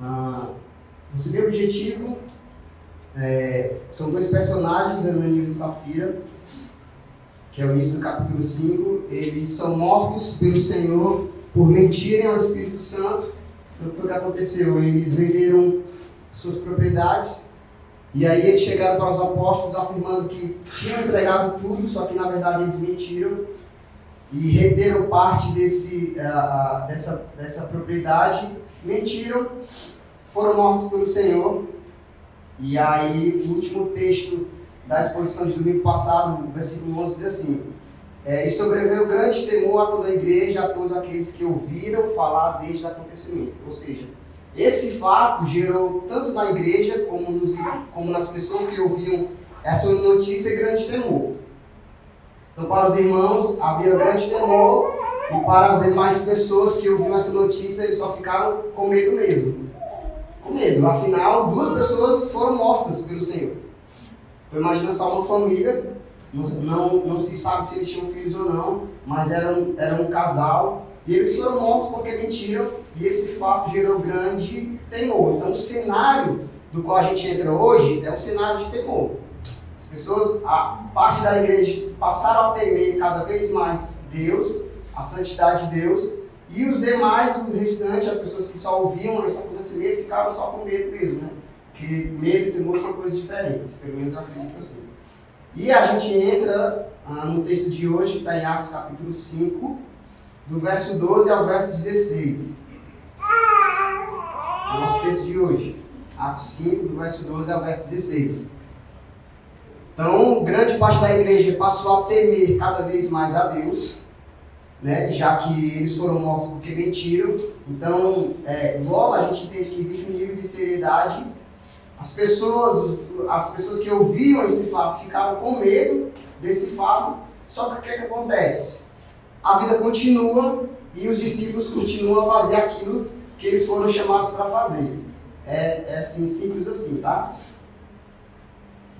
Ah, o segundo objetivo é, são dois personagens, Ananias e Safira, que é o início do capítulo 5. Eles são mortos pelo Senhor por mentirem ao Espírito Santo. Então, o que aconteceu? Eles venderam suas propriedades e aí eles chegaram para os apóstolos afirmando que tinham entregado tudo, só que na verdade eles mentiram e reteram parte desse, uh, dessa, dessa propriedade, mentiram, foram mortos pelo Senhor. E aí, o último texto da exposição de domingo passado, no versículo 11, diz assim: é, E sobreveu grande temor a toda a igreja, a todos aqueles que ouviram falar deste acontecimento. Ou seja, esse fato gerou, tanto na igreja como, nos, como nas pessoas que ouviam essa notícia, grande temor. Então, para os irmãos, havia grande temor, e para as demais pessoas que ouviram essa notícia, eles só ficaram com medo mesmo. Com medo. Afinal, duas pessoas foram mortas pelo Senhor. Então, imagina só uma família, não, não, se sabe se eles tinham filhos ou não, mas eram, eram um casal, e eles foram mortos porque mentiram, e esse fato gerou grande temor. Então, o cenário do qual a gente entra hoje é um cenário de temor pessoas, a parte da igreja passaram a temer cada vez mais Deus, a santidade de Deus, e os demais, o restante, as pessoas que só ouviam esse acontecimento, ficaram só com medo mesmo, né? Porque medo e temor são coisas diferentes, pelo menos eu acredito assim. E a gente entra ah, no texto de hoje, que está em Atos capítulo 5, do verso 12 ao verso 16. É o nosso texto de hoje. Atos 5, do verso 12 ao verso 16. Então, grande parte da igreja passou a temer cada vez mais a Deus, né? já que eles foram mortos porque mentiram. Então, é, logo a gente entende que existe um nível de seriedade. As pessoas, as pessoas que ouviam esse fato ficaram com medo desse fato. Só que o que, é que acontece? A vida continua e os discípulos continuam a fazer aquilo que eles foram chamados para fazer. É, é assim, simples assim, tá?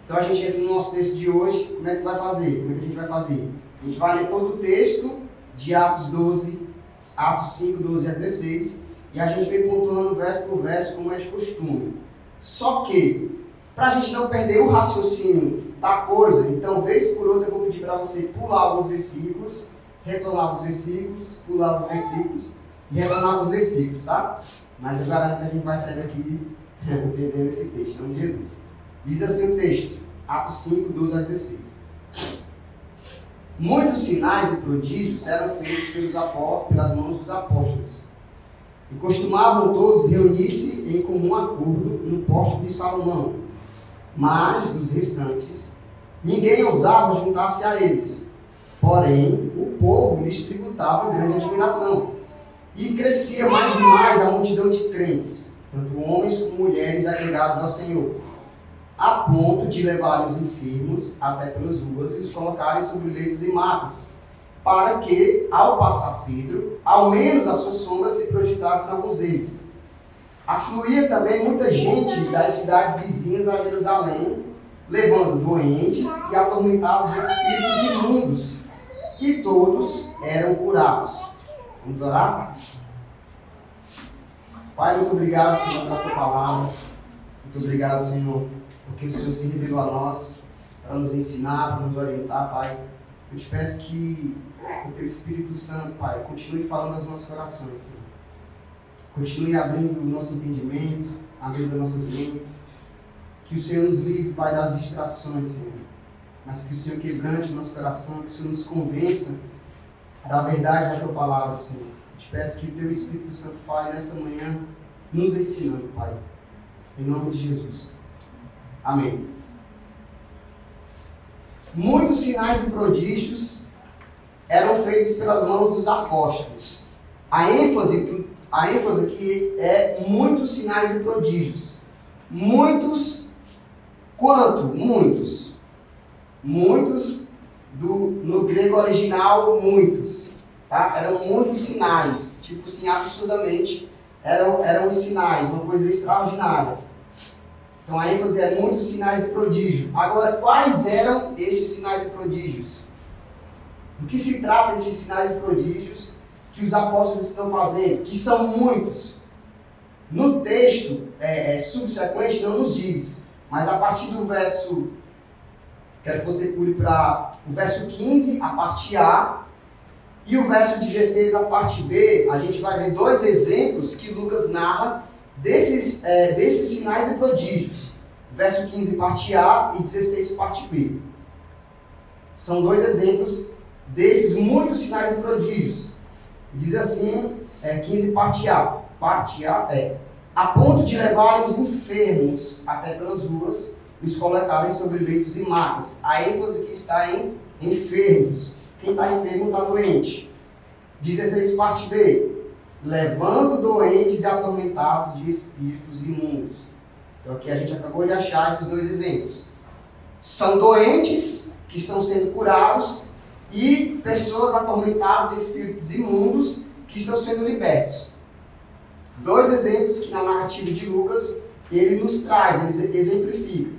Então a gente entra no nosso texto de hoje, como é que vai fazer? Como é que a gente vai fazer? A gente vai ler todo o texto de Atos 12, Atos 5, 12 a 16, e a gente vem pontuando verso por verso, como é de costume. Só que, para a gente não perder o raciocínio da coisa, então, vez por outra, eu vou pedir para você pular alguns versículos, retornar os versículos, pular os versículos e retornar os versículos, tá? Mas eu garanto que a gente vai sair daqui entendendo esse texto, de Jesus. Diz assim o texto, Atos 5, 12 a 16. Muitos sinais e prodígios eram feitos pelos pelas mãos dos apóstolos. E costumavam todos reunir-se em comum acordo no pórtico de Salomão. Mas dos restantes, ninguém ousava juntar-se a eles. Porém, o povo lhes tributava grande admiração. E crescia mais e mais a multidão de crentes, tanto homens como mulheres agregados ao Senhor a ponto de levar os enfermos até pelas ruas e os colocarem sobre leitos e matas, para que, ao passar Pedro, ao menos a sua sombra se projetasse em alguns deles. Afluía também muita gente das cidades vizinhas a Jerusalém, levando doentes e atormentados de espíritos imundos, e todos eram curados. Vamos orar? Pai, muito obrigado, Senhor, pela tua palavra. Muito obrigado, Senhor porque o Senhor se revelou a nós para nos ensinar, para nos orientar, Pai. Eu te peço que o Teu Espírito Santo, Pai, continue falando aos nossos corações, Senhor. Continue abrindo o nosso entendimento, abrindo as nossas mentes. Que o Senhor nos livre, Pai, das distrações, Senhor. Mas que o Senhor quebrante o nosso coração, que o Senhor nos convença da verdade da Tua palavra, Senhor. Eu te peço que o Teu Espírito Santo fale nessa manhã, nos ensinando, Pai. Em nome de Jesus. Amém. Muitos sinais e prodígios eram feitos pelas mãos dos apóstolos. A ênfase, a ênfase aqui é muitos sinais e prodígios. Muitos, quanto? Muitos. Muitos, do, no grego original, muitos. Tá? Eram muitos sinais, tipo assim, absurdamente, eram, eram sinais, uma coisa extraordinária. Então a ênfase é muitos sinais e prodígios. Agora, quais eram esses sinais e prodígios? Do que se trata esses sinais e prodígios que os apóstolos estão fazendo? Que são muitos. No texto é, é, subsequente não nos diz, mas a partir do verso, quero que você pule para o verso 15, a parte A, e o verso 16, a parte B, a gente vai ver dois exemplos que Lucas narra desses, é, desses sinais e prodígios. Verso 15, parte A, e 16, parte B. São dois exemplos desses muitos sinais e prodígios. Diz assim, é, 15, parte A. Parte A é a ponto de levarem os enfermos até pelas ruas e os colocarem sobre leitos e macas. A ênfase que está em enfermos. Quem está enfermo está doente. 16, parte B. Levando doentes e atormentados de espíritos imundos. Então aqui a gente acabou de achar esses dois exemplos. São doentes que estão sendo curados e pessoas atormentadas em espíritos imundos que estão sendo libertos. Dois exemplos que na narrativa de Lucas ele nos traz, ele exemplifica.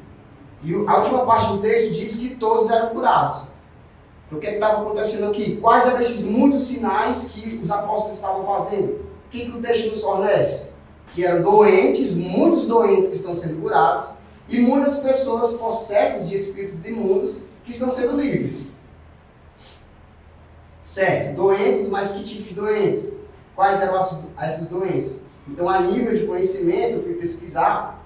E a última parte do texto diz que todos eram curados. Então o que é estava acontecendo aqui? Quais eram esses muitos sinais que os apóstolos estavam fazendo? O que, que o texto nos fornece? Que eram doentes, muitos doentes que estão sendo curados, e muitas pessoas possessas de espíritos imundos que estão sendo livres. Certo, doenças, mas que tipo de doenças? Quais eram essas doenças? Então, a nível de conhecimento, eu fui pesquisar,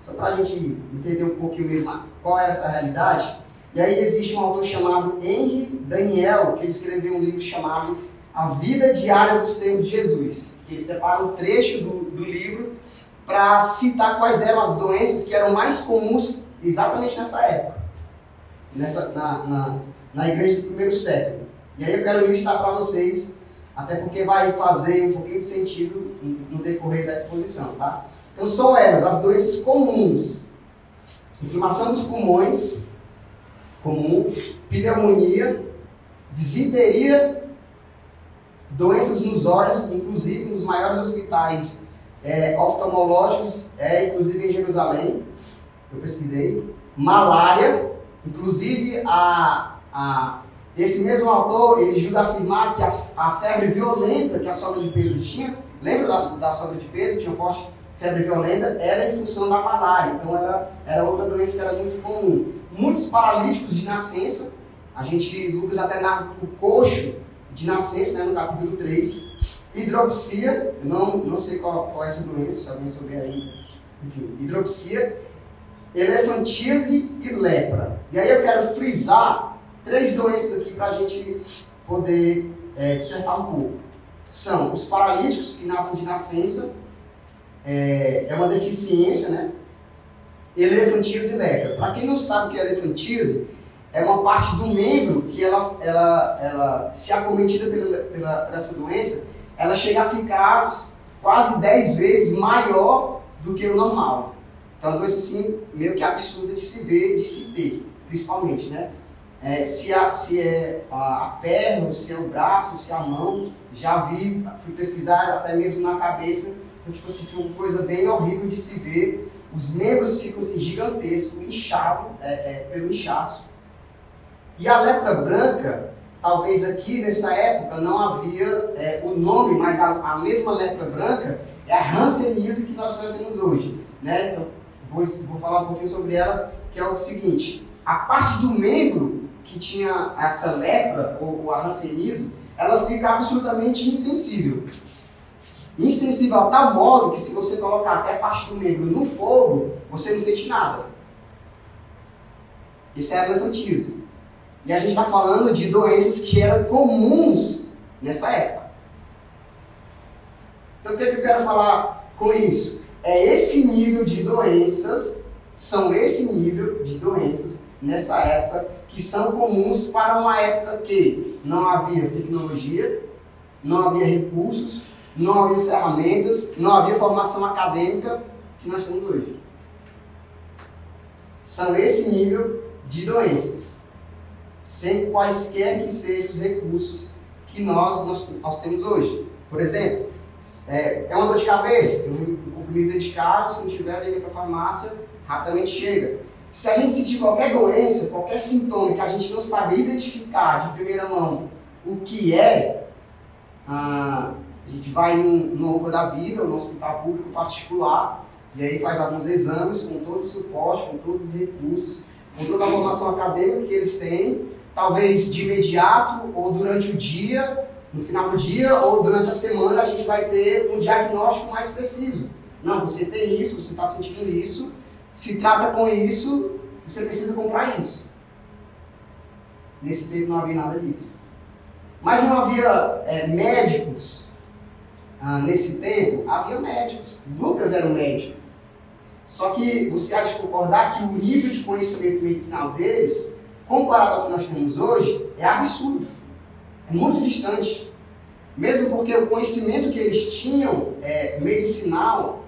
só para a gente entender um pouquinho mesmo qual é essa realidade. E aí existe um autor chamado Henry Daniel, que escreveu um livro chamado A Vida Diária dos Tempos de Jesus. Que ele separa um trecho do, do livro para citar quais eram as doenças que eram mais comuns exatamente nessa época, nessa, na, na, na igreja do primeiro século. E aí eu quero listar para vocês, até porque vai fazer um pouquinho de sentido no decorrer da exposição, tá? Então são elas, as doenças comuns. Inflamação dos pulmões, comum, pneumonia, disenteria, doenças nos olhos, inclusive nos maiores hospitais é, oftalmológicos, é, inclusive em Jerusalém, eu pesquisei, malária, inclusive a, a esse mesmo autor, ele ajuda a afirmar que a, a, febre violenta que a sogra de Pedro tinha, lembra da, da sogra de Pedro, tinha forte febre violenta, era em função da malária, então era, era outra doença que era muito comum. Muitos paralíticos de nascença, a gente, Lucas até narra o coxo de nascença, né, no capítulo 3, hidropsia, eu não, não sei qual, qual é essa doença, se alguém souber aí, enfim, hidropsia, elefantíase e lepra. E aí eu quero frisar três doenças aqui para a gente poder é, dissertar um pouco. São os paralíticos que nascem de nascença, é, é uma deficiência, né? Elefantíase e lepra. Para quem não sabe o que é elefantíase, é uma parte do membro que ela, ela, ela se acometida pela, pela, por essa doença, ela chega a ficar quase 10 vezes maior do que o normal. Então, é uma doença assim, meio que absurda de se ver, de se ter, principalmente, né? É, se, a, se é a perna, se é o braço, se é a mão, já vi, fui pesquisar até mesmo na cabeça, então, tipo assim, foi uma coisa bem horrível de se ver. Os membros ficam assim, gigantescos, inchados é, é, pelo inchaço. E a lepra branca, talvez aqui nessa época não havia é, o nome, mas a, a, mesma lepra branca é a Hanseníase que nós conhecemos hoje. Né? Então, vou, vou falar um pouquinho sobre ela, que é o seguinte: a parte do membro que tinha essa lepra, ou, ou a hanseníase, ela fica absolutamente insensível. Insensível a tal modo que se você colocar até parte do membro no fogo, você não sente nada. Isso é a elefantíase. E a gente está falando de doenças que eram comuns nessa época. Então o que, é que eu quero falar com isso? É esse nível de doenças, são esse nível de doenças nessa época que são comuns para uma época que não havia tecnologia, não havia recursos, não havia ferramentas, não havia formação acadêmica que nós temos hoje. São esse nível de doenças, sem quaisquer que sejam os recursos que nós, nós, nós temos hoje. Por exemplo, é, é uma dor de cabeça, um comprimido dedicado, se não tiver, liga para a farmácia, rapidamente chega. Se a gente sentir qualquer doença, qualquer sintoma que a gente não sabe identificar de primeira mão o que é, ah, A gente vai no, no Opa da Vida, no hospital público particular, e aí faz alguns exames com todo o suporte, com todos os recursos, com toda a formação acadêmica que eles têm, talvez de imediato ou durante o dia, no final do dia ou durante a semana, a gente vai ter um diagnóstico mais preciso. Não, você tem isso, você está sentindo isso, se trata com isso, você precisa comprar isso. Nesse tempo não havia nada disso. Mas não havia é, médicos ah, nesse tempo, havia médicos. Lucas era um médico. Só que você há de concordar que o nível de conhecimento medicinal deles, comparado ao que nós temos hoje, é absurdo. É muito distante. Mesmo porque o conhecimento que eles tinham é, medicinal,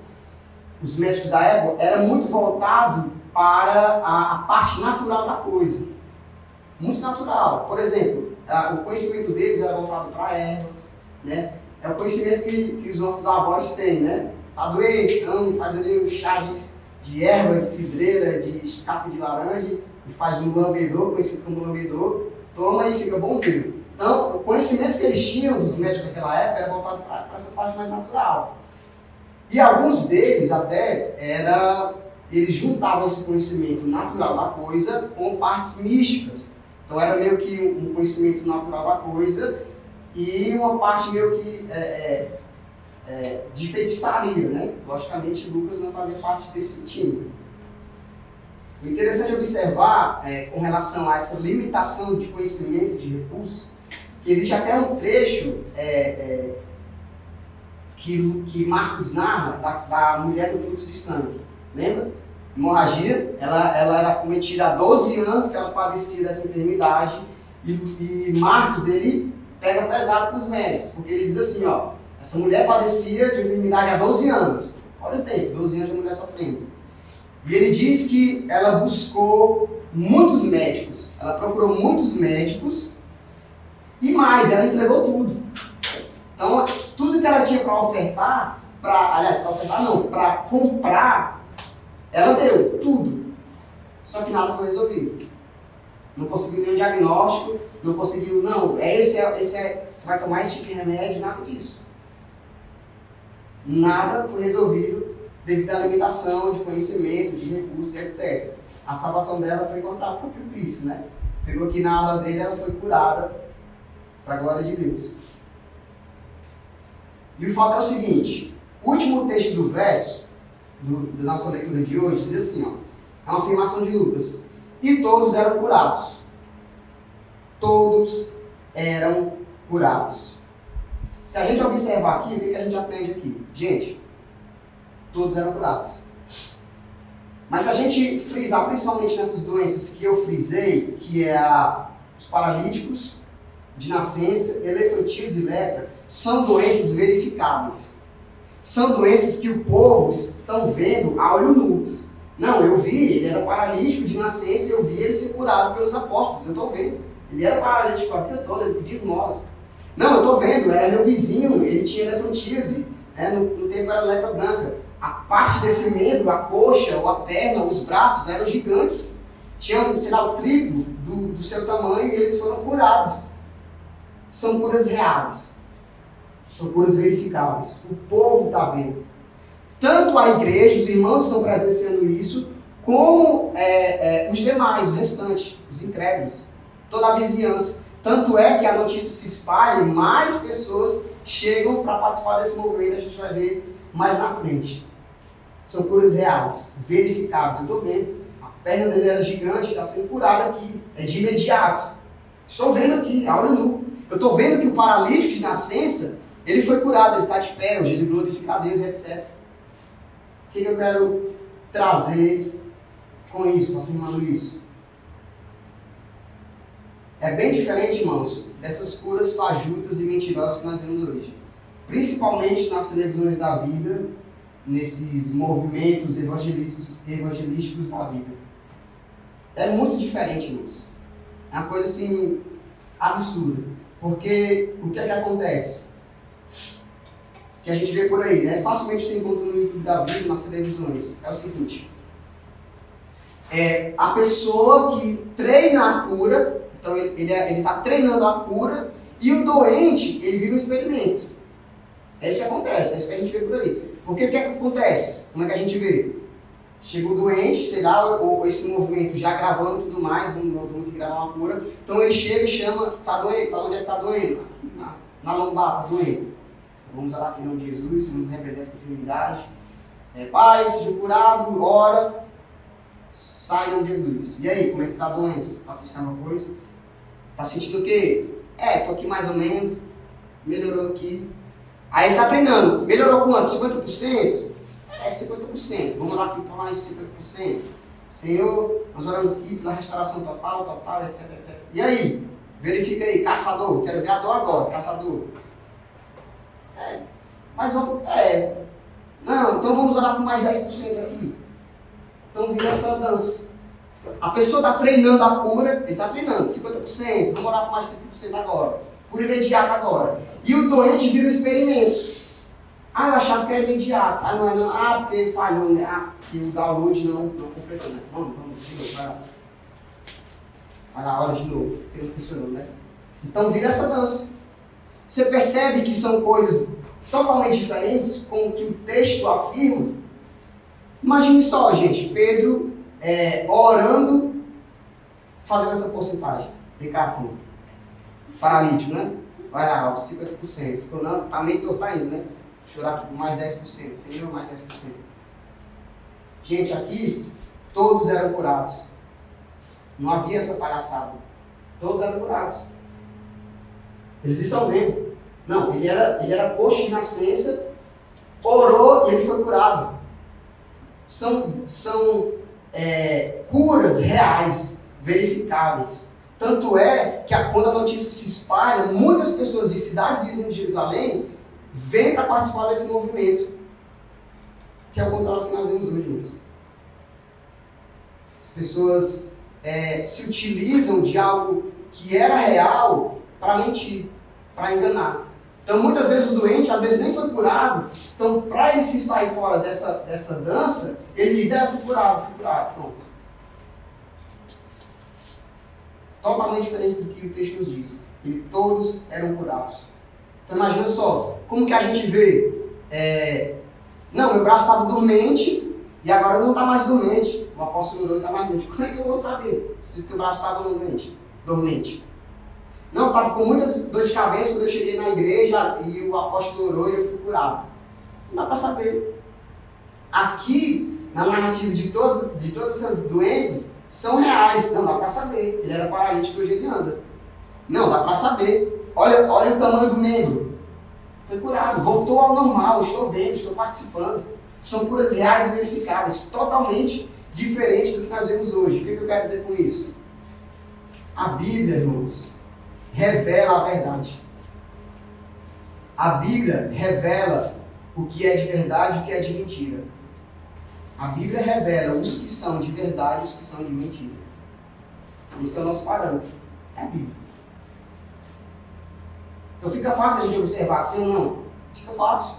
os médicos da época, era muito voltado para a, a parte natural da coisa. Muito natural. Por exemplo, a, o conhecimento deles era voltado para ervas, né? É o conhecimento que, que os nossos avós têm, né? Tá doente, então faz ali um chá de, de erva, de cidreira, de casca de laranja, e faz um lambedor, conhecido como lambedor, toma e fica bonzinho. Então, o conhecimento que eles tinham dos médicos daquela época era voltado para essa parte mais natural. E alguns deles até era eles juntavam esse conhecimento natural da coisa com partes místicas. Então era meio que um conhecimento natural da coisa e uma parte meio que é, é, é, de feitiçaria, né? Logicamente, Lucas não fazia parte desse time. Interessante observar, é, com relação a essa limitação de conhecimento, de recursos, que existe até um trecho é, é, que, que Marcos narra da, da mulher do fluxo de sangue. Lembra? Hemorragia, ela, ela era cometida há 12 anos que ela padecia dessa enfermidade. E, e Marcos, ele pega pesado com os médicos, porque ele diz assim, ó, essa mulher padecia de enfermidade há 12 anos. Olha o tempo, 12 anos de mulher sofrendo. E ele diz que ela buscou muitos médicos, ela procurou muitos médicos e mais, ela entregou tudo. Então, tudo que ela tinha para ofertar, para, aliás, para ofertar não, para comprar, ela deu tudo. Só que nada foi resolvido. Não conseguiu nenhum diagnóstico, não conseguiu, não, é esse, é, esse é, você vai tomar esse tipo de remédio, nada disso. Nada foi resolvido devido à limitação de conhecimento, de recursos, etc. A salvação dela foi encontrar o próprio Cristo, né? Pegou aqui na aula dele, ela foi curada para a glória de Deus. E o fato é o seguinte: o último texto do verso, do, da nossa leitura de hoje, diz assim: ó, é uma afirmação de Lucas. E todos eram curados. Todos eram curados. Se a gente observar aqui, o que, a gente aprende aqui? Gente, todos eram curados. Mas se a gente frisar principalmente nessas doenças que eu frisei, que é a, os paralíticos de nascença, elefantismo e lepra, são doenças verificáveis. São doenças que o povo estão vendo a olho nu. Não, eu vi, ele era paralítico de nascença, eu vi ele ser curado pelos apóstolos, eu estou vendo. Ele era paralítico a vida toda, ele pedia esmolas. Não, eu estou vendo, era meu vizinho, ele tinha elefantíase, né? no, no tempo era lepra branca. A parte desse membro, a coxa ou a perna, os braços eram gigantes. Tinham, sei lá, o triplo do, do seu tamanho e eles foram curados. São curas reais. São curas verificáveis. O povo está vendo. Tanto a igreja, os irmãos estão presenciando isso, como é, é, os demais, o restante, os incrédulos, toda a vizinhança. Tanto é que a notícia se espalha e mais pessoas chegam para participar desse movimento, a gente vai ver mais na frente. São curas reais, verificáveis. Eu estou vendo, a perna dele era gigante, está sendo curada aqui, é de imediato. Estou vendo aqui, a olho nu. Eu estou vendo que o paralítico de nascença, ele foi curado, ele está de pé, hoje ele glorifica a Deus, etc. O que, que eu quero trazer com isso, afirmando isso? É bem diferente, irmãos, dessas curas fajutas e mentirosas que nós vemos hoje. Principalmente nas televisões da vida, nesses movimentos evangelísticos, evangelísticos da vida. É muito diferente, irmãos. É uma coisa assim absurda. Porque o que é que acontece? Que a gente vê por aí, né? Facilmente você encontra no YouTube da Bíblia, nas televisões. É o seguinte: é a pessoa que treina a cura, então ele está é, treinando a cura, e o doente, ele vira um experimento. É isso que acontece, é isso que a gente vê por aí. Porque o que, é que acontece? Como é que a gente vê? Chega o doente, sei lá, ou, esse movimento já gravando tudo mais, vamos que gravar uma cura. Então ele chega e chama, tá doendo, para onde é que tá doendo? Na, na lombar, tá doendo. Vamos orar aqui em nome de Jesus, vamos repreender essa enfermidade. É, pai, seja curado, ora, sai em nome de Jesus. E aí, como é que tá a doença? Tá sentindo alguma coisa? Tá sentindo o quê? É, tô aqui mais ou menos, melhorou aqui. Aí ele tá treinando, melhorou quanto? 50%? É, 50%. Vamos lá aqui para mais 50%. Senhor, nós oramos aqui pela restauração total, total, etc, etc. E aí? Verifica aí, caçador, quero ver a dor agora, caçador. É, mas é. Não, então vamos orar por mais 10% aqui. Então vira essa dança. A pessoa está treinando a cura, ele está treinando 50%, vamos orar por mais 30% agora. Cura imediata agora. E o doente vira um experimento. Ah, eu achava que era imediato. Ah, não é não. Ah, porque falhou, né? Ah, porque o download não, não completou, né? Vamos, vamos, de novo, vai lá. Vai lá, hora de novo, porque não funcionou, né? Então vira essa dança. Você percebe que são coisas totalmente diferentes com o que o texto afirma? Imagine só, gente, Pedro é, orando, fazendo essa porcentagem. Ricardo fundo. Paralítico, né? Vai lá, ó, 50%. Ficou, não, tá meio torto ainda, né? Chorar aqui por mais 10%. Senhor, mais 10%. Gente, aqui, todos eram curados. Não havia essa palhaçada. Todos eram curados. Eles estão vendo. Não, ele era, ele era coxo de nascença, orou e ele foi curado. São, são é, curas reais, verificáveis. Tanto é que a, quando a notícia se espalha, muitas pessoas de cidades vizinhas de Jerusalém vêm para participar desse movimento. Que é o contrário que nós vemos hoje As pessoas é, se utilizam de algo que era real para mentir, para enganar. Então, muitas vezes o doente, às vezes nem foi curado. Então, para ele se sair fora dessa, dessa dança, ele diz: É, fui curado, fui curado. Pronto. Totalmente diferente do que o texto nos diz. Eles todos eram curados. Então, imagina só, como que a gente vê? É, não, meu braço estava dormente e agora não está mais dormente. O apóstolo e está mais dormente. Como é que eu vou saber se o teu braço estava dormente? dormente? Não, tava com muita dor de cabeça quando eu cheguei na igreja e o apóstolo orou e eu fui curado. Não dá para saber. Aqui, na narrativa de, todo, de todas essas doenças, são reais. Não dá para saber. Ele era paralítico, hoje ele anda. Não, dá para saber. Olha, olha o tamanho do membro. Foi curado, voltou ao normal, estou vendo, estou participando. São curas reais e verificáveis, totalmente diferente do que nós vemos hoje. O que eu quero dizer com isso? A Bíblia, irmãos, revela a verdade. A Bíblia revela o que é de verdade e o que é de mentira. A Bíblia revela os que são de verdade e os que são de mentira. Esse é o nosso parâmetro. É a Bíblia. Então fica fácil a gente observar sim ou não? Fica fácil.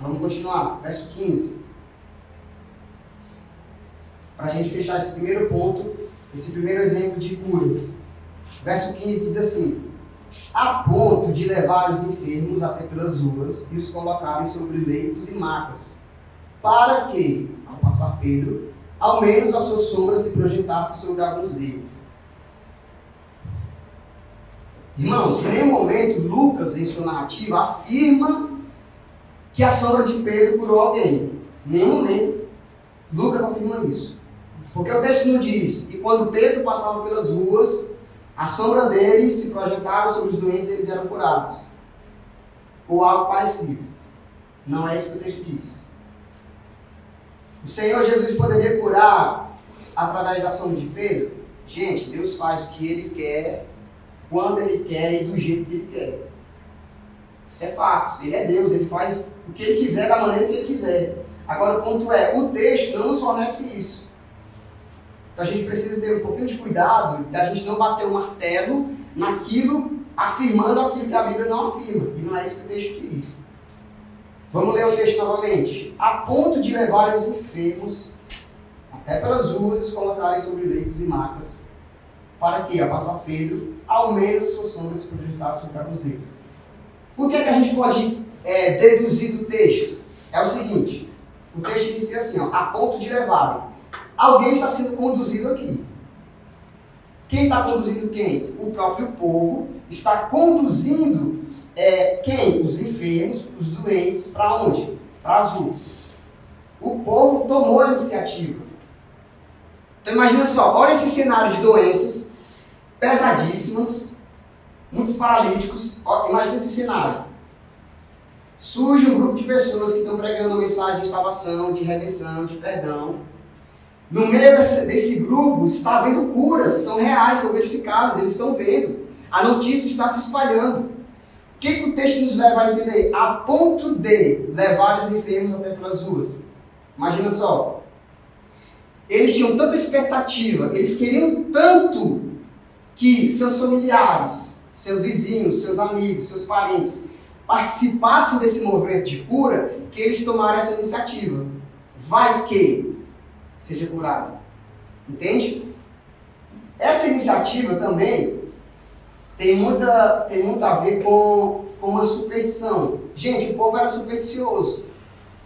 Vamos continuar. Verso 15. Para a gente fechar esse primeiro ponto, esse primeiro exemplo de curas. Verso 15 diz assim: A ponto de levar os enfermos até pelas ruas e os colocarem sobre leitos e macas, para que, ao passar Pedro, ao menos a sua sombra se projetasse sobre alguns deles. Irmãos, em nenhum momento Lucas, em sua narrativa, afirma que a sombra de Pedro curou alguém. Em nenhum momento Lucas afirma isso. Porque o texto não diz que quando Pedro passava pelas ruas, a sombra deles se projetava sobre os doentes e eles eram curados. Ou algo parecido. Não é isso que o texto diz. O Senhor Jesus poderia curar através da sombra de Pedro? Gente, Deus faz o que Ele quer, quando Ele quer e do jeito que Ele quer. Isso é fato. Ele é Deus, Ele faz o que Ele quiser da maneira que Ele quiser. Agora o ponto é, o texto não nos fornece isso. Então a gente precisa ter um pouquinho de cuidado da gente não bater o martelo naquilo, afirmando aquilo que a Bíblia não afirma. E não é isso que o texto diz. Vamos ler o texto novamente. A ponto de levar os enfermos até pelas ruas e colocarem sobre leitos e macas, para que, a passar Pedro, ao menos sua sombra se projetasse sobre alguns leitos. O que é que a gente pode é, deduzir do texto? É o seguinte: o texto inicia assim, ó, a ponto de levarem. Alguém está sendo conduzido aqui. Quem está conduzindo quem? O próprio povo está conduzindo é, quem? Os enfermos, os doentes, para onde? Para as ruas. O povo tomou a iniciativa. Então imagina só, olha esse cenário de doenças pesadíssimas, muitos paralíticos. Imagina esse cenário. Surge um grupo de pessoas que estão pregando uma mensagem de salvação, de redenção, de perdão. No meio desse, desse grupo está havendo curas, são reais, são verificáveis, eles estão vendo. A notícia está se espalhando. O que, que o texto nos leva a entender? A ponto de levar os enfermos até pelas ruas. Imagina só. Eles tinham tanta expectativa, eles queriam tanto que seus familiares, seus vizinhos, seus amigos, seus parentes participassem desse movimento de cura, que eles tomaram essa iniciativa. Vai que seja curado. Entende? Essa iniciativa também tem, muita, tem muito a ver com, com uma superstição. Gente, o povo era supersticioso.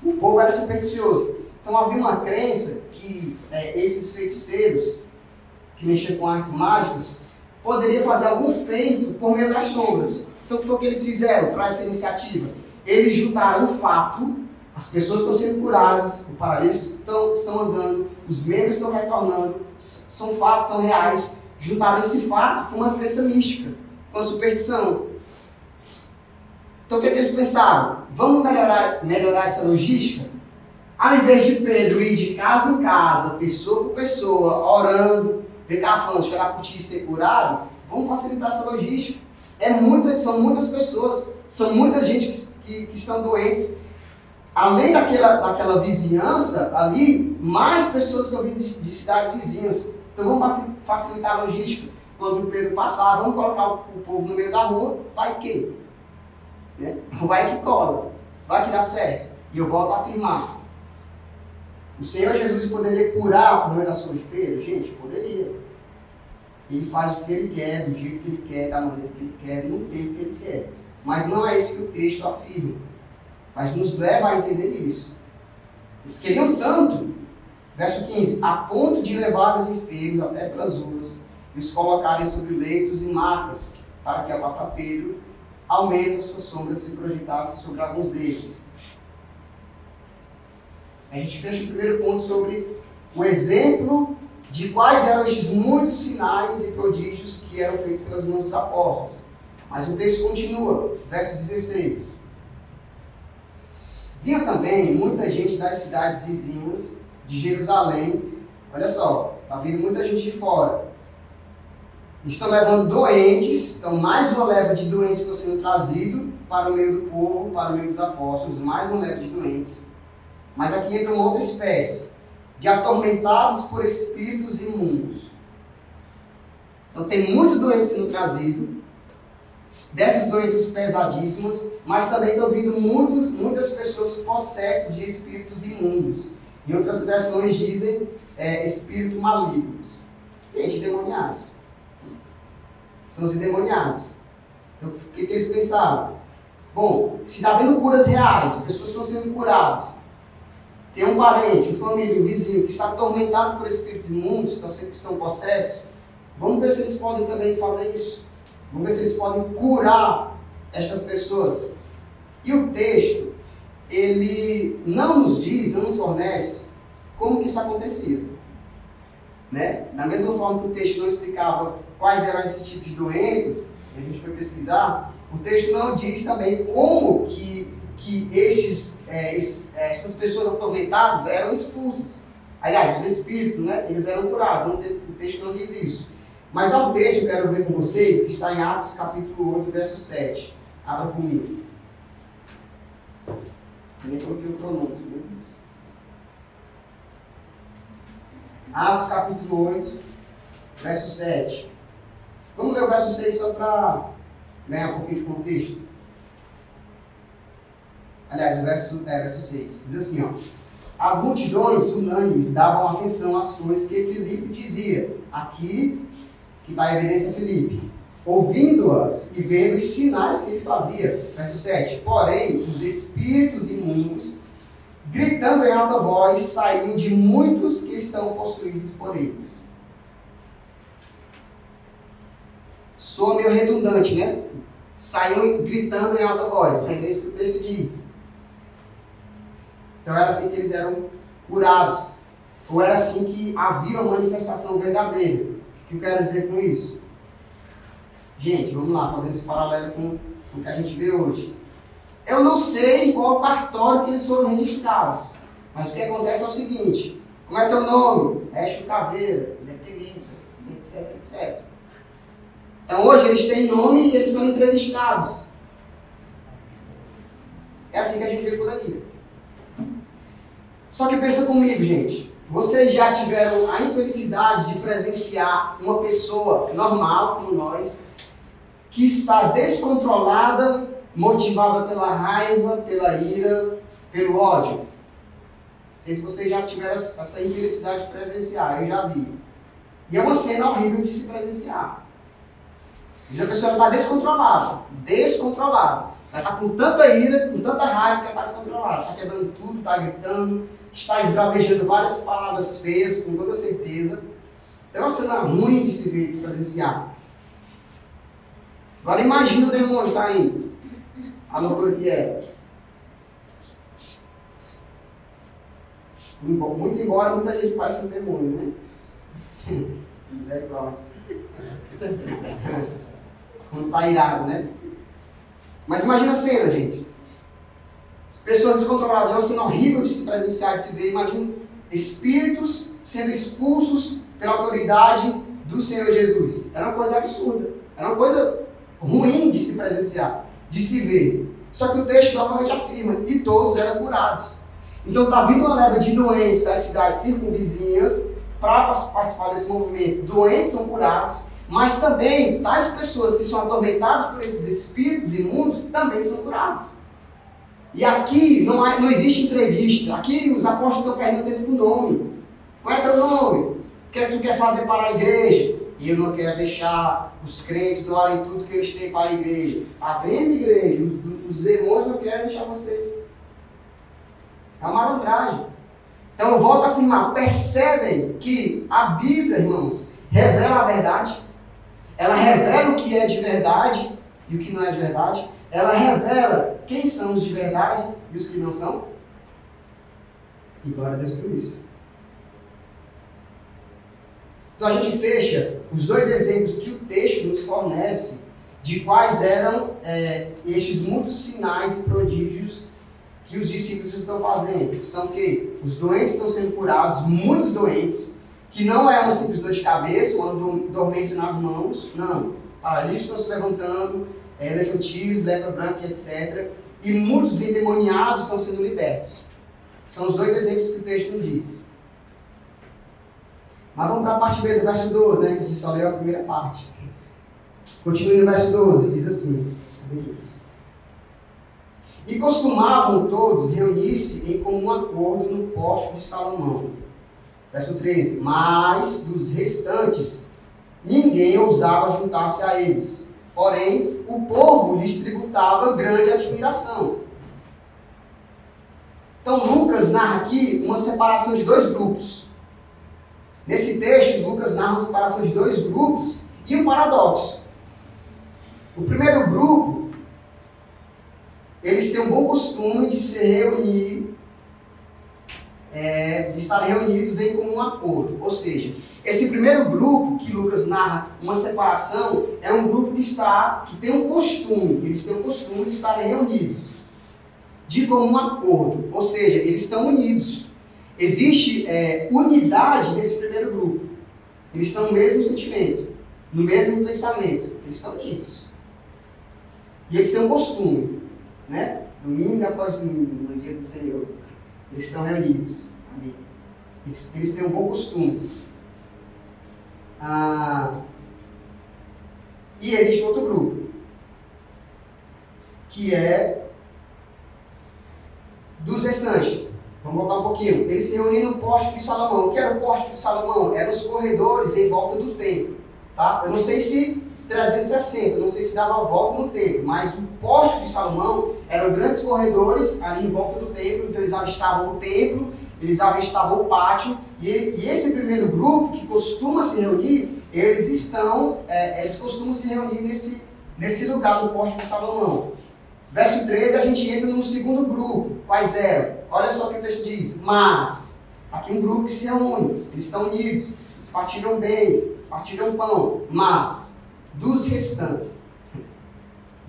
O povo era supersticioso. Então havia uma crença que é, esses feiticeiros que mexiam com artes mágicas poderiam fazer algum feito por meio das sombras. Então o que foi que eles fizeram para essa iniciativa? Eles juntaram um fato, as pessoas estão sendo curadas, os paralíticos estão, estão andando, os membros estão retornando, são fatos, são reais. Juntaram esse fato com uma crença mística, com a superstição. Então o que, é que eles pensaram? Vamos melhorar, melhorar essa logística? Ao invés de Pedro ir de casa em casa, pessoa por pessoa, orando, cá falando, chorar por ti e ser curado, vamos facilitar essa logística. É muitas, são muitas pessoas, são muita gente que, que, que estão doentes. Além daquela, daquela vizinhança ali, mais pessoas estão vindo de, de cidades vizinhas. Então vamos facilitar a logística. Quando o Pedro passar, vamos colocar o, o povo no meio da rua, vai que? Né? Vai que cola, vai que dá certo. E eu volto a afirmar. O Senhor Jesus poderia curar por meio da sua Pedro? Gente, poderia. Ele faz o que ele quer, do jeito que ele quer, da maneira que ele quer, no tempo que ele quer. Mas não é isso que o texto afirma. Mas nos leva a entender isso. Eles queriam tanto, verso 15, a ponto de levar os enfermos até pelas ruas e os colocarem sobre leitos e macas, para que ao passar Pedro, ao menos a sua sombra se projetasse sobre alguns deles. A gente fecha o primeiro ponto sobre o exemplo de quais eram estes muitos sinais e prodígios que eram feitos pelas mãos dos apóstolos. Mas o texto continua, verso 16. Vinha também muita gente das cidades vizinhas de Jerusalém. Olha só, está vindo muita gente de fora. Estão levando doentes, então mais uma leva de doentes estão sendo trazidos para o meio do povo, para o meio dos apóstolos, mais uma leva de doentes. Mas aqui entra uma outra espécie de atormentados por espíritos imundos. Então tem muito doente sendo trazido, dessas doenças pesadíssimas, mas também estão vindo muitos, muitas pessoas possessas de espíritos imundos. Em outras versões dizem é, espíritos malignos. Gente, demoniados. São os endemoniados. Então, o que, eles pensaram? Bom, se está havendo curas reais, pessoas estão sendo curadas, tem um parente, uma família, um vizinho que está atormentado por espíritos imundos, que estão possessos, vamos ver se eles podem também fazer isso. Vamos ver se eles podem curar estas pessoas. E o texto, ele não nos diz, não nos fornece como que isso acontecia. Né? Da mesma forma que o texto não explicava quais eram esses tipos de doenças, a gente foi pesquisar, o texto não diz também como que, que estes é, é, essas pessoas atormentadas eram expulsas. Aliás, os espíritos, né, eles eram curados. o texto não diz isso. Mas há um texto que eu quero ver com vocês, que está em Atos capítulo 8, verso 7. Abra comigo. Nem coloquei o cronômetro, meu Deus. Atos capítulo 8, verso 7. Vamos ler o verso 6 só para ganhar um pouquinho de contexto. Aliás, o verso, é, verso 6. Diz assim, ó. As multidões unânimes davam atenção às coisas que Filipe dizia. Aqui, que a evidência Filipe. ouvindo-as e vendo os sinais que ele fazia. Verso 7. Porém, os espíritos imundos, gritando em alta voz, saíam de muitos que estão possuídos por eles. Soa meio redundante, né? Saíam gritando em alta voz, mas é isso que o texto diz. Então era assim que eles eram curados. Ou era assim que havia uma manifestação verdadeira. O que eu quero dizer com isso? Gente, vamos lá, fazendo esse paralelo com, o que a gente vê hoje. Eu não sei em qual cartório que eles foram registrados. Mas o que acontece é o seguinte: como é teu nome? Écio Caveira, Zé Pelinca, etc, etc. Então hoje eles têm nome e eles são entrevistados. É assim que a gente vê por aí. Só que pensa comigo, gente. Vocês já tiveram a infelicidade de presenciar uma pessoa normal como nós, que está descontrolada, motivada pela raiva, pela ira, pelo ódio. Não sei se vocês já tiveram essa infelicidade de presenciar, eu já vi. E é uma cena horrível de se presenciar. E a pessoa está descontrolada, descontrolada. Ela está com tanta ira, com tanta raiva que ela está descontrolada. Está quebrando tudo, está gritando, está esbravejando várias palavras feias, com toda certeza. Então é uma cena ruim de se ver, de se presenciar. Agora imagina o demônio saindo. A loucura que é. Muito embora muita gente pareça um demônio, né? Sim, misericórdia. Quando tá irado, né? Mas imagina a cena, gente. As pessoas descontroladas, uma cena horrível de se presenciar, de se ver. Imagina espíritos sendo expulsos pela autoridade do Senhor Jesus. Era uma coisa absurda. Era uma coisa ruim de se presenciar, de se ver. Só que o texto novamente afirma, e todos eram curados. Então está vindo uma leva de doentes das cidades circunvizinhas para participar desse movimento. Doentes são curados, mas também tais pessoas que são atormentadas por esses espíritos imundos também são curados. E aqui não, há, não existe entrevista. Aqui os apóstolos estão perguntando do nome. Qual é teu nome? O que, é que tu quer fazer para a igreja? E eu não quero deixar os crentes doarem tudo que eles têm para a igreja. Está vendo, igreja? Os, os demônios não querem deixar vocês. É uma malandragem. Então eu volto a afirmar, percebem que a Bíblia, irmãos, revela a verdade. Ela revela o que é de verdade e o que não é de verdade. Ela revela quem são os de verdade e os que não são. E glória a Deus por isso. Então a gente fecha os dois exemplos que o texto nos fornece de quais eram é, estes muitos sinais e prodígios que os discípulos estão fazendo. São que os doentes estão sendo curados, muitos doentes, que não é uma simples dor de cabeça, uma dormência nas mãos, não. Paralíticos estão se levantando, elefantis, lepra branca, etc. E muitos endemoniados estão sendo libertos. São os dois exemplos que o texto nos diz. Mas vamos para a parte B do verso 12, né? Que a gente só leu a primeira parte. Continue no verso 12, diz assim. E costumavam todos reunir-se em comum acordo no pórtico de Salomão. Verso 13. Mas dos restantes, ninguém ousava juntar-se a eles. Porém, o povo lhes tributava grande admiração. Então, Lucas narra aqui uma separação de dois grupos. Nesse texto, Lucas narra a separação de dois grupos e um paradoxo. O primeiro grupo, eles têm um bom costume de se reunir, é, de estar reunidos em comum acordo. Ou seja, esse primeiro grupo que Lucas narra uma separação é um grupo que está, que tem um costume, eles têm um costume de estarem reunidos de comum acordo, ou seja, eles estão unidos. Existe é, unidade nesse primeiro grupo. Eles estão no mesmo sentimento, no mesmo pensamento. Eles estão unidos. E eles têm um costume, né? Domingo após domingo, no dia do Senhor. Eles estão reunidos ali. Eles, eles têm um bom costume. Ah, e existe outro grupo, que é dos restantes. Vamos voltar um pouquinho. Eles se reuniram no pórtico de Salomão. O que era o pórtico de Salomão? Eram os corredores em volta do templo. Tá? Eu não sei se 360, não sei se dava a volta no templo, mas o pórtico de Salomão eram grandes corredores ali em volta do templo, então eles avistavam o templo, eles avistavam o pátio, e, e esse primeiro grupo que costuma se reunir, eles estão, é, eles costumam se reunir nesse, nesse lugar no pórtico de Salomão. Verso 13, a gente entra no segundo grupo. Quais eram? Olha só o que o texto diz. Mas, aqui um grupo que se reúne, eles estão unidos, eles partilham bens, partilham pão. Mas, dos restantes.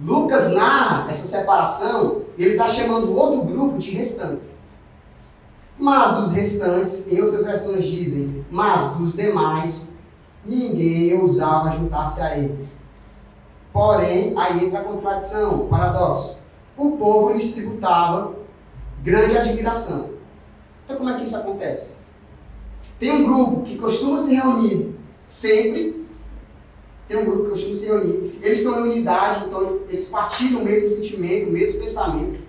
Lucas narra essa separação e ele está chamando outro grupo de restantes. Mas dos restantes, em outras versões dizem, mas dos demais, ninguém ousava juntar-se a eles. Porém, aí entra a contradição, o paradoxo. O povo lhes tributava grande admiração. Então, como é que isso acontece? Tem um grupo que costuma se reunir sempre, tem um grupo que costuma se reunir, eles estão em unidade, então eles partilham o mesmo sentimento, o mesmo pensamento.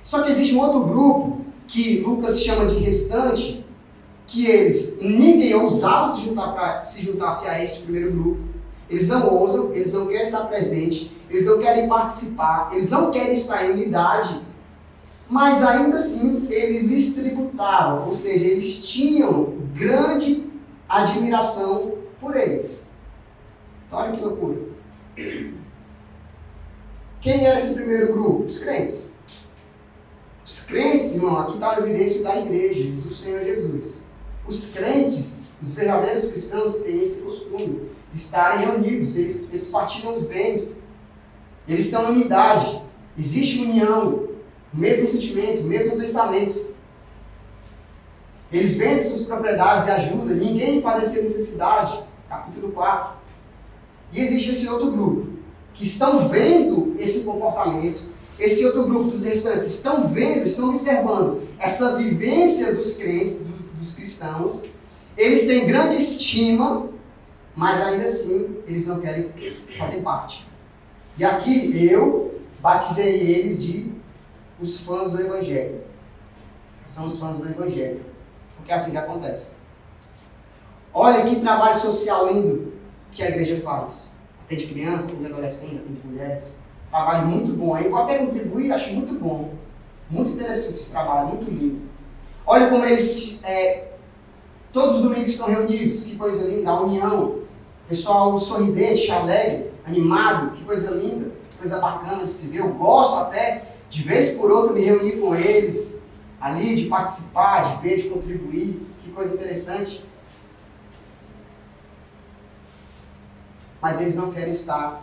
Só que existe um outro grupo que Lucas chama de restante, que eles, ninguém ousava se juntar para se juntasse a esse primeiro grupo. Eles não ousam, eles não querem estar presentes, eles não querem participar, eles não querem estar em unidade, mas ainda assim ele lhes tributava, ou seja, eles tinham grande admiração por eles. Olha que loucura. Quem era esse primeiro grupo? Os crentes. Os crentes, irmão, aqui está a evidência da igreja, do Senhor Jesus. Os crentes, os verdadeiros cristãos, têm esse costume de estarem reunidos, eles, eles partilham os bens, eles estão em unidade, existe união, o mesmo sentimento, o mesmo pensamento. Eles vendem suas propriedades e ajudam, ninguém padecer necessidade. Capítulo 4. E existe esse outro grupo, que estão vendo esse comportamento, esse outro grupo dos restantes estão vendo, estão observando essa vivência dos crentes, dos, dos cristãos. Eles têm grande estima mas ainda assim eles não querem fazer parte. E aqui eu batizei eles de os fãs do Evangelho. São os fãs do Evangelho. Porque é assim que acontece. Olha que trabalho social lindo que a igreja faz. Atende crianças, atende adolescentes, atende mulheres. Trabalho muito bom. Eu vou até contribuir, acho muito bom. Muito interessante esse trabalho, muito lindo. Olha como eles, é, todos os domingos estão reunidos, que coisa linda, a união, Pessoal sorridente, alegre, animado, que coisa linda, coisa bacana de se ver. Eu gosto até, de vez por outra, me reunir com eles, ali, de participar, de ver, de contribuir. Que coisa interessante. Mas eles não querem estar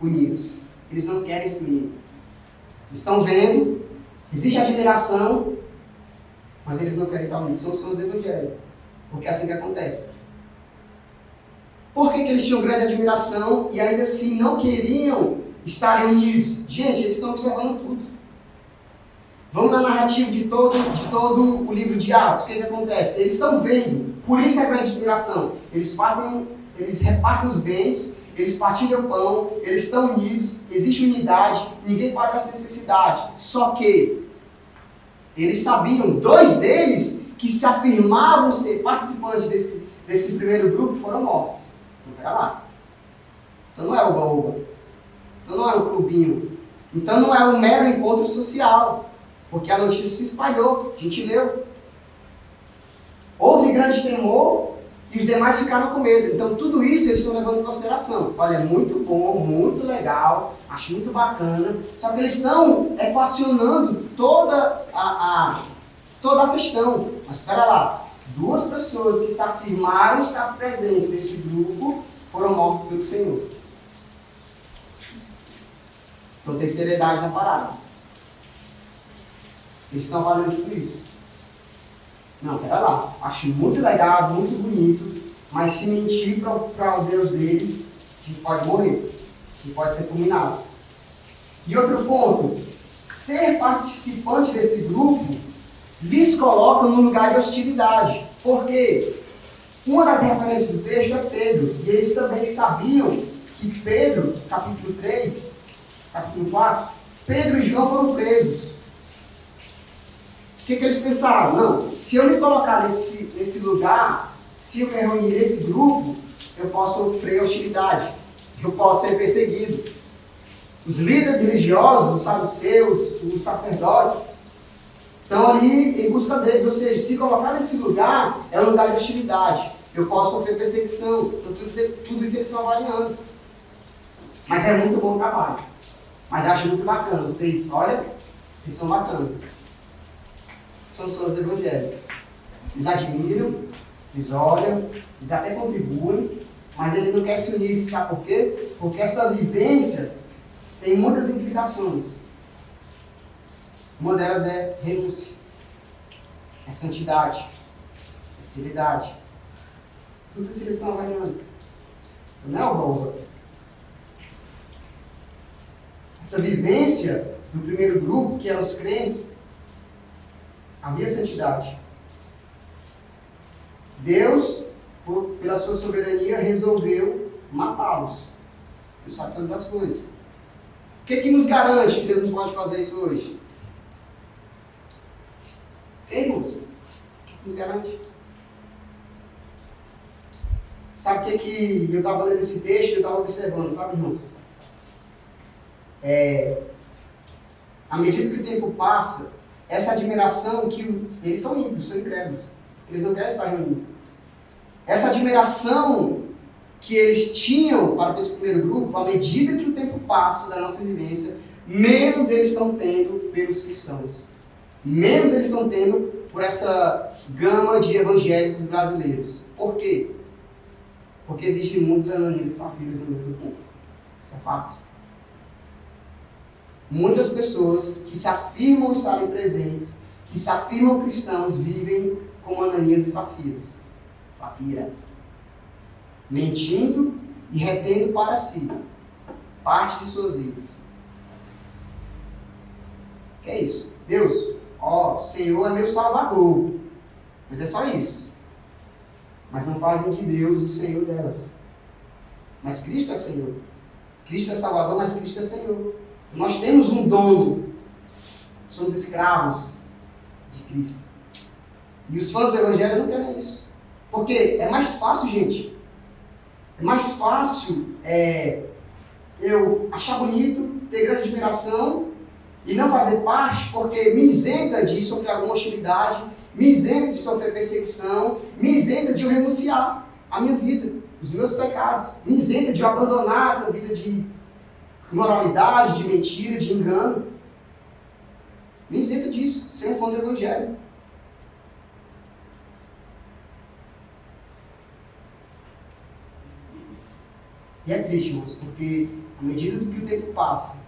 unidos. Eles não querem se unir. Estão vendo, existe admiração, mas eles não querem estar unidos. São os sons do Evangelho. Porque é assim que acontece. Por que, que eles tinham grande admiração e ainda assim não queriam estar unidos? Gente, eles estão observando tudo. Vamos na narrativa de todo, de todo o livro de Atos. O que, que acontece? Eles estão vendo, por isso é grande admiração. Eles, partem, eles repartem os bens, eles partilham pão, eles estão unidos, existe unidade, ninguém padece necessidade. Só que eles sabiam, dois deles que se afirmavam ser participantes desse, desse primeiro grupo foram mortos. Então, pera lá. Então não é o baúba. Então não é o clubinho. Então não é um mero encontro social. Porque a notícia se espalhou. A gente leu. Houve grande temor e os demais ficaram com medo. Então tudo isso eles estão levando em consideração. Olha, é muito bom, muito legal, acho muito bacana. Só que eles estão equacionando toda a, a toda a questão. Mas espera lá, duas pessoas que se afirmaram estar presentes neste grupo foram mortos pelo Senhor. Então tem seriedade na parada. Eles estão valendo tudo isso. Não, pera lá. Acho muito legal, muito bonito, mas se mentir para o Deus deles, gente pode morrer. Gente pode ser fulminado. E outro ponto, ser participante desse grupo lhes coloca no lugar de hostilidade. Por quê? Uma das referências do texto é Pedro, e eles também sabiam que Pedro, capítulo 3, capítulo 4, Pedro e João foram presos. O que, que eles pensaram? Não, se eu me colocar nesse, nesse lugar, se eu me reunir nesse grupo, eu posso sofrer hostilidade. eu posso ser perseguido. Os líderes religiosos, os saduceus, os sacerdotes, estão ali em busca deles. Ou seja, se colocar nesse lugar é um lugar de hostilidade. Eu posso sofrer perseguição. Então, tudo isso, tudo isso eles estão avaliando. Mas é muito bom trabalho. Mas acho muito bacana. Vocês, olha, vocês são bacanas. São pessoas Evangelho. Eles admiram, eles olham, eles até contribuem, mas ele não quer se unir, sabe por quê? Porque essa vivência tem muitas implicações. Uma delas é renúncia, é santidade, é seriedade. Tudo isso eles estão avaliando. Não é o rouba. Essa vivência do primeiro grupo, que eram os crentes, havia santidade. Deus, por, pela sua soberania, resolveu matá-los. Deus sabe todas as coisas. O que, que nos garante que Deus não pode fazer isso hoje? Ei, moça? O que nos garante? Sabe o que, que eu estava lendo esse texto e eu estava observando, sabe, irmãos? É, à medida que o tempo passa, essa admiração que eles são ímpios, são incrédulos. Eles não querem estar reunidos. Essa admiração que eles tinham para esse primeiro grupo, à medida que o tempo passa da nossa vivência, menos eles estão tendo pelos cristãos. Menos eles estão tendo por essa gama de evangélicos brasileiros. Por quê? Porque existem muitos ananias e safiras no meio do povo. Isso é fato. Muitas pessoas que se afirmam estarem presentes, que se afirmam cristãos, vivem como Ananias e Safiras. Safira. Mentindo e retendo para si parte de suas vidas. Que é isso? Deus, ó, o Senhor é meu Salvador. Mas é só isso. Mas não fazem de Deus o Senhor delas. Mas Cristo é Senhor. Cristo é Salvador, mas Cristo é Senhor. Nós temos um dono. Somos escravos de Cristo. E os fãs do Evangelho não querem isso. Porque é mais fácil, gente. É mais fácil é, eu achar bonito, ter grande admiração e não fazer parte, porque me isenta de sofrer alguma hostilidade, me isenta de sofrer perseguição, me isenta de eu renunciar à minha vida, os meus pecados, me isenta de eu abandonar essa vida de imoralidade, de mentira, de engano. Me isenta disso, sem o fã do Evangelho. E é triste, irmãos, porque à medida que o tempo passa,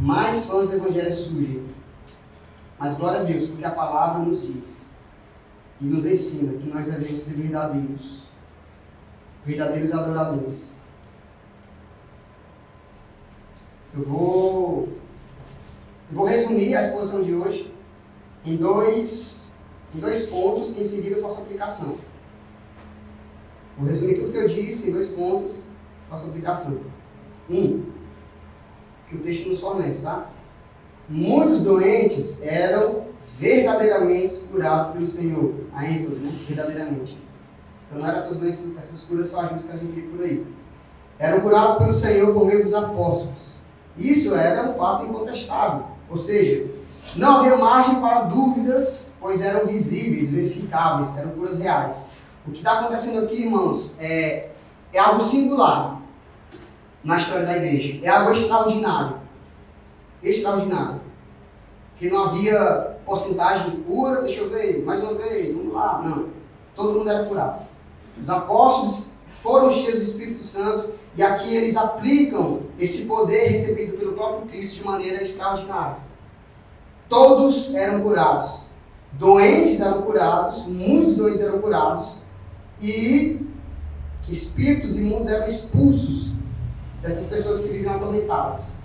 mais fãs do Evangelho surgem. Mas glória a Deus, porque a palavra nos diz e nos ensina que nós devemos ser verdadeiros, verdadeiros adoradores Eu vou, eu vou resumir a exposição de hoje em dois, em dois pontos e em seguida eu faço aplicação. Vou resumir tudo que eu disse em dois pontos e faço aplicação. Um, que o texto nos fornece, tá? Muitos doentes eram verdadeiramente curados pelo Senhor. A ênfase, né? Verdadeiramente. Então não eram essas doenças, essas curas fajutas que a gente vê por aí. Eram curados pelo Senhor por meio dos apóstolos. Isso era um fato incontestável. Ou seja, não havia margem para dúvidas, pois eram visíveis, verificáveis, eram curas reais. O que está acontecendo aqui, irmãos, é, é algo singular na história da igreja. É algo extraordinário. Extraordinário. Que não havia porcentagem de cura, deixa eu ver, mais uma vez, vamos lá. Não. Todo mundo era curado. Os apóstolos foram cheios do Espírito Santo e aqui eles aplicam esse poder recebido pelo próprio Cristo de maneira extraordinária. Todos eram curados. Doentes eram curados, muitos doentes eram curados, e espíritos imundos eram expulsos dessas pessoas que vivem atormentadas.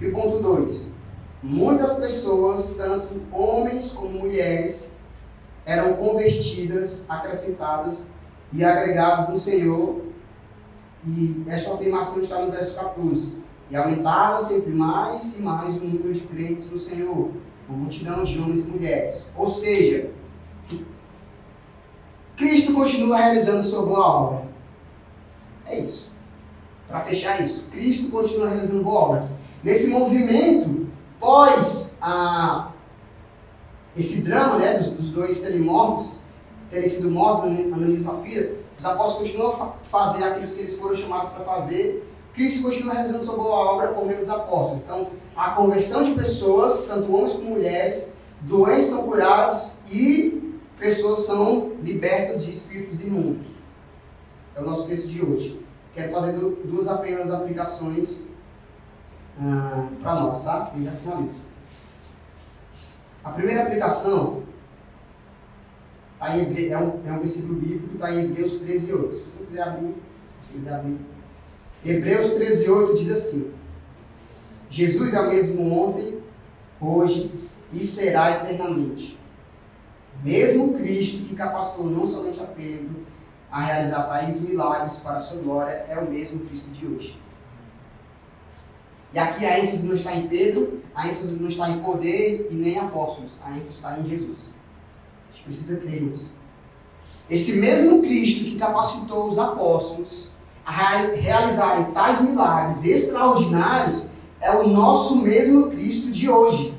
E ponto 2. Muitas pessoas, tanto homens como mulheres, eram convertidas, acrescentadas e agregados no Senhor e esta afirmação está no verso 14. E aumentava sempre mais e mais o número de crentes no Senhor, uma multidão de homens e mulheres. Ou seja, Cristo continua realizando sua boa obra. É isso. para fechar isso. Cristo continua realizando boas obras. Nesse movimento, pós a, esse drama né, dos, dos dois terem mortos, terem sido mortos, Ananias e Safira, os apóstolos continuam a fazer aquilo que eles foram chamados para fazer. Cristo continua realizando sua boa obra por meio dos apóstolos. Então, a conversão de pessoas, tanto homens como mulheres, doentes são curados e pessoas são libertas de espíritos imundos. É o nosso texto de hoje. Quero fazer duas apenas aplicações ah, para nós, tá? E já finalizo. A primeira aplicação tá em Hebre... é, um, é um versículo bíblico, está em Hebreus 13, 8. Se você quiser abrir, se você quiser abrir. Hebreus 13, 8 diz assim: Jesus é o mesmo ontem, hoje e será eternamente. Mesmo Cristo que capacitou não somente a Pedro a realizar tais milagres para a sua glória, é o mesmo Cristo de hoje. E aqui a ênfase não está em Pedro, a ênfase não está em poder e nem apóstolos, a ênfase está em Jesus. Precisa crer nisso. Esse mesmo Cristo que capacitou os apóstolos a realizarem tais milagres extraordinários é o nosso mesmo Cristo de hoje.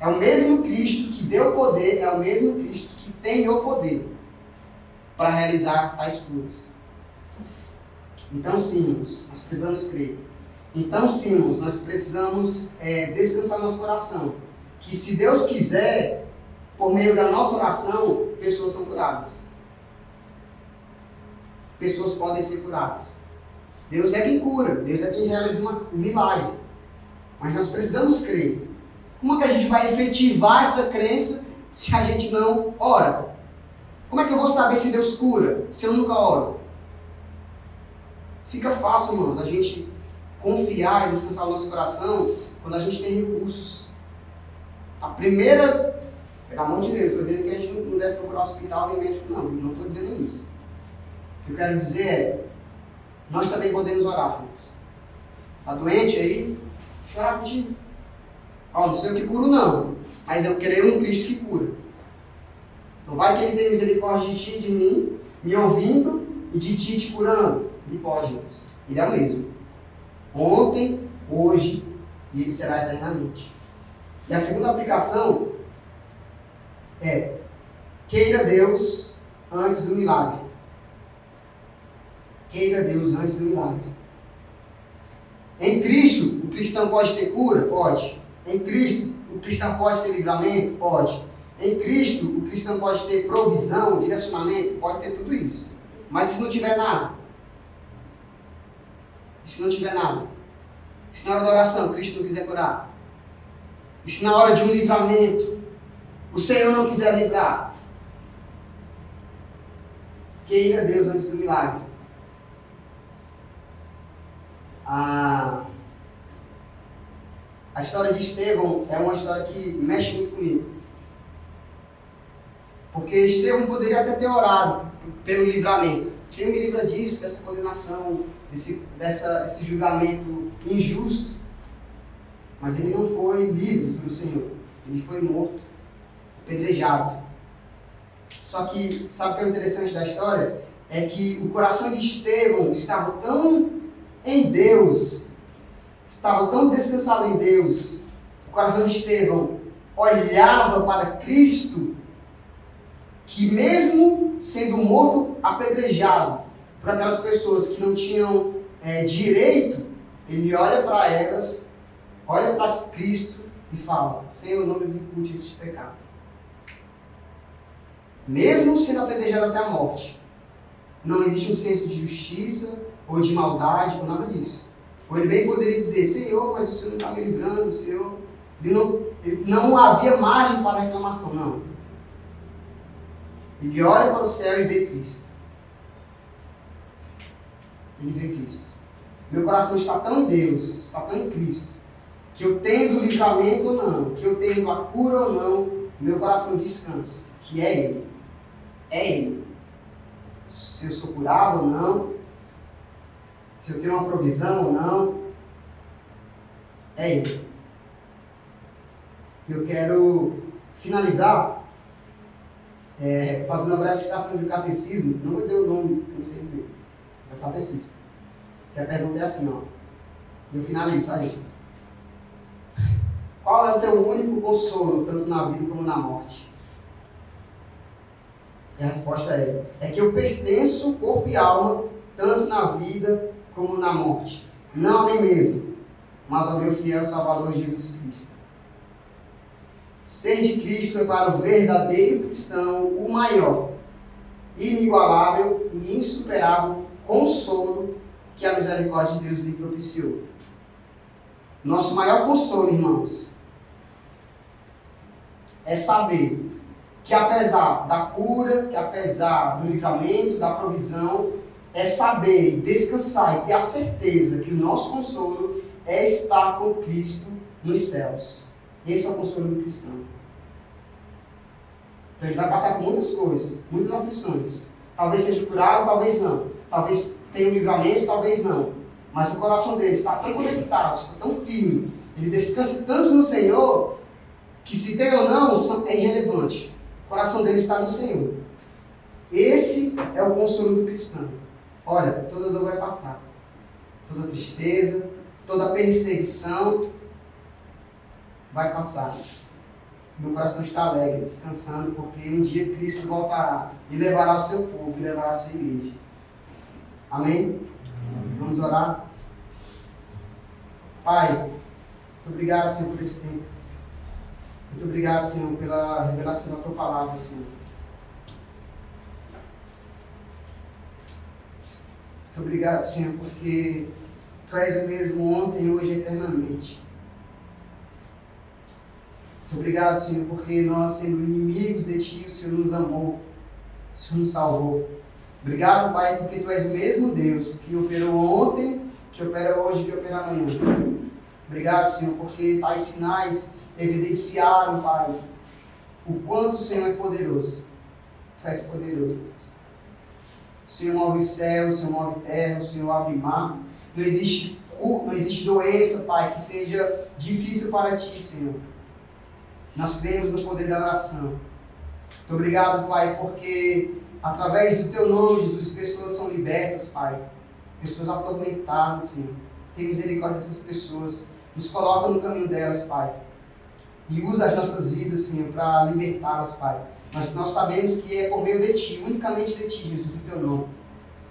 É o mesmo Cristo que deu poder, é o mesmo Cristo que tem o poder para realizar tais curas. Então, sim, nós precisamos crer. Então, sim, nós precisamos é, descansar nosso coração. Que se Deus quiser, por meio da nossa oração, pessoas são curadas. Pessoas podem ser curadas. Deus é quem cura, Deus é quem realiza uma, um milagre. Mas nós precisamos crer. Como é que a gente vai efetivar essa crença se a gente não ora? Como é que eu vou saber se Deus cura se eu nunca oro? Fica fácil, irmãos, a gente confiar e descansar o nosso coração quando a gente tem recursos. A primeira, pelo amor de Deus, estou dizendo que a gente não deve procurar hospital nem médico, não. Não estou dizendo isso. O que eu quero dizer é, nós também podemos orar. Está doente aí? Chorar contigo. Ó, não sou eu que curo, não. Mas eu creio no Cristo que cura. Então vai que ele tem misericórdia de ti e de mim, me ouvindo e de ti te curando. Ele pode, irmãos. Ele é o mesmo ontem, hoje e ele será eternamente. E a segunda aplicação é queira Deus antes do milagre. Queira Deus antes do milagre. Em Cristo, o cristão pode ter cura? Pode. Em Cristo, o cristão pode ter livramento? Pode. Em Cristo, o cristão pode ter provisão, direcionamento? Pode ter tudo isso. Mas se não tiver nada, e se não tiver nada? E se na hora da oração Cristo não quiser curar? E se na hora de um livramento o Senhor não quiser livrar? Queira Deus antes do milagre. A, a história de Estevão é uma história que mexe muito comigo. Porque Estevão poderia até ter orado pelo livramento. Quem me livra disso, dessa condenação, desse, dessa, desse julgamento injusto. Mas ele não foi livre pelo Senhor. Ele foi morto, apedrejado. Só que, sabe o que é interessante da história? É que o coração de Estevão estava tão em Deus, estava tão descansado em Deus. O coração de Estevão olhava para Cristo, que mesmo sendo morto apedrejado por aquelas pessoas que não tinham é, direito, ele olha para elas, olha para Cristo e fala: Senhor, não lhes impute este pecado. Mesmo sendo apedrejado até a morte, não existe um senso de justiça ou de maldade ou nada disso. Ele bem poderia dizer: Senhor, mas o Senhor não está me livrando, Senhor. Ele não, ele não havia margem para reclamação, não. Ele olha para o céu e vê Cristo. Ele vê Cristo. Meu coração está tão em Deus, está tão em Cristo, que eu tendo o livramento ou não, que eu tendo a cura ou não, meu coração descansa, que é Ele. É Ele. Se eu sou curado ou não, se eu tenho uma provisão ou não, é Ele. Eu quero finalizar é, fazendo uma breve citação do catecismo, não vou ter o nome, não sei dizer, é o catecismo. Que a pergunta é assim, ó. Eu finalizo, gente? Qual é o teu único consolo, tanto na vida como na morte? E a resposta é: é que eu pertenço, corpo e alma, tanto na vida como na morte. Não a mim mesmo, mas ao meu fiel Salvador Jesus Cristo. Ser de Cristo é para o verdadeiro cristão o maior, inigualável e insuperável consolo que a misericórdia de Deus lhe propiciou. Nosso maior consolo, irmãos, é saber que apesar da cura, que apesar do livramento, da provisão, é saber e descansar e ter a certeza que o nosso consolo é estar com Cristo nos céus. Esse é o consolo do cristão. Então ele vai passar por muitas coisas, muitas aflições. Talvez seja curado, talvez não. Talvez tenha um livramento, talvez não. Mas o coração dele está tão conectado, está tão firme. Ele descansa tanto no Senhor que se tem ou não é irrelevante. O coração dele está no Senhor. Esse é o consolo do cristão. Olha, toda dor vai passar. Toda tristeza, toda perseguição vai passar. Meu coração está alegre, descansando, porque um dia Cristo voltará e levará o seu povo e levará a sua igreja. Amém? Vamos orar? Pai, muito obrigado, Senhor, por esse tempo. Muito obrigado, Senhor, pela revelação da tua palavra, Senhor. Muito obrigado, Senhor, porque tu és o mesmo ontem, hoje e eternamente. Muito obrigado, Senhor, porque nós, sendo inimigos de Ti, o Senhor nos amou, o Senhor nos salvou. Obrigado, Pai, porque Tu és o mesmo Deus que operou ontem, que opera hoje, que opera amanhã. Obrigado, Senhor, porque tais sinais evidenciaram, Pai, o quanto o Senhor é poderoso. Tu és poderoso, Deus. O Senhor move os céus, o Senhor move terra, o Senhor abre mar. Não existe, não existe doença, Pai, que seja difícil para Ti, Senhor. Nós cremos no poder da oração. Muito obrigado, Pai, porque através do Teu nome, Jesus, pessoas são libertas, Pai. Pessoas atormentadas, Senhor. Tem misericórdia dessas pessoas. Nos coloca no caminho delas, Pai e usa as nossas vidas, Senhor, para libertá-las, Pai. Mas nós sabemos que é por meio de Ti, unicamente de Ti, Jesus, do Teu nome.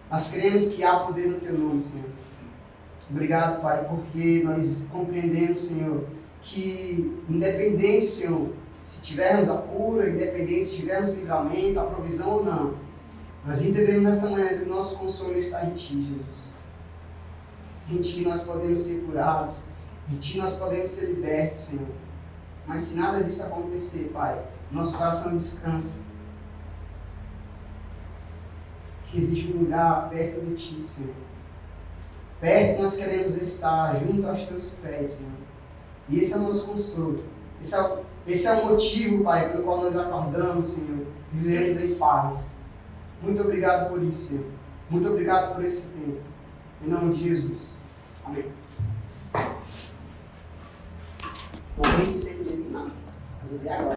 Nós cremos que há poder no Teu nome, Senhor. Obrigado, Pai, porque nós compreendemos, Senhor, que independente, Senhor, se tivermos a cura, independente se tivermos o livramento, a provisão ou não, nós entendemos nessa manhã que o nosso consolo está em Ti, Jesus. Em Ti nós podemos ser curados, em Ti nós podemos ser libertos, Senhor. Mas se nada disso acontecer, Pai, nosso coração descansa. Que existe um lugar perto de Ti, Senhor. Perto nós queremos estar, junto aos Teus pés, Senhor. E esse é o nosso consolo. Esse é o, esse é o motivo, Pai, pelo qual nós acordamos, Senhor, e vivemos em paz. Muito obrigado por isso, Senhor. Muito obrigado por esse tempo. Em nome de Jesus. Amém. Momento sem terminar. Mas agora.